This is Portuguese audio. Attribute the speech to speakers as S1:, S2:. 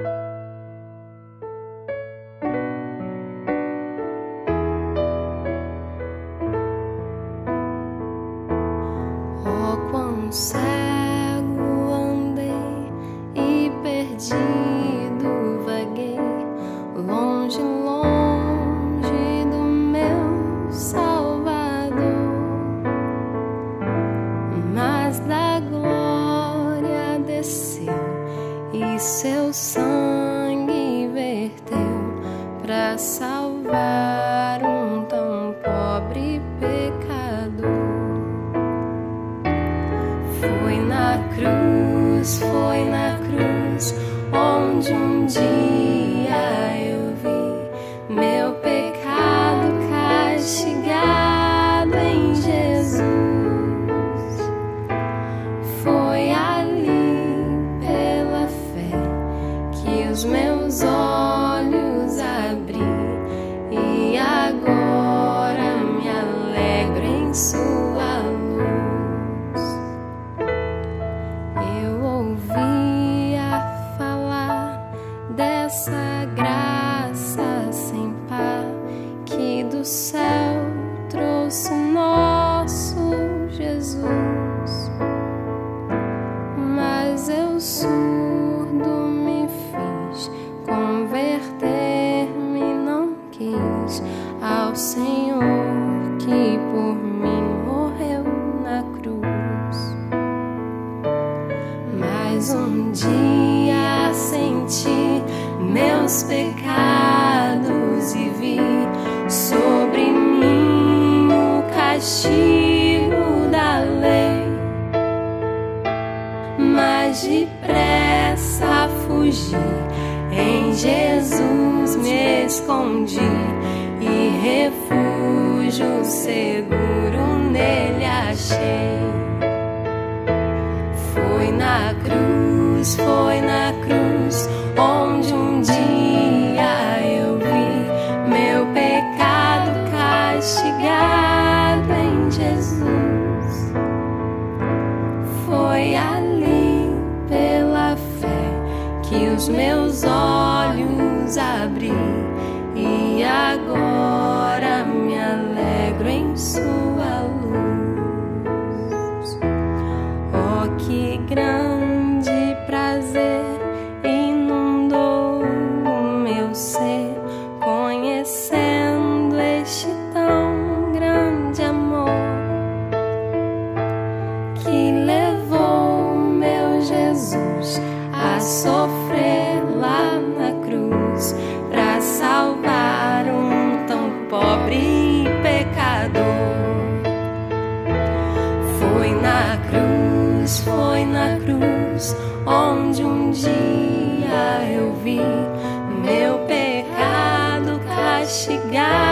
S1: Oh, quão seu sangue verteu para salvar um tão pobre pecador. Foi na cruz, foi na cruz, onde um dia eu os meus olhos abri e agora me alegro em Sua luz. Eu ouvia falar dessa graça Mas um dia senti meus pecados e vi sobre mim o castigo da lei. Mas depressa fugi, em Jesus me escondi e refúgio seguro nele achei. Cruz, foi na cruz, onde um dia eu vi meu pecado castigado em Jesus. Foi ali pela fé que os meus olhos abri e agora me alegro em Sua luz. Oh, que grande ser, conhecendo este tão grande amor que levou meu Jesus a sofrer lá na cruz para salvar um tão pobre pecador. Foi na cruz, foi na cruz, onde um dia eu vi pecado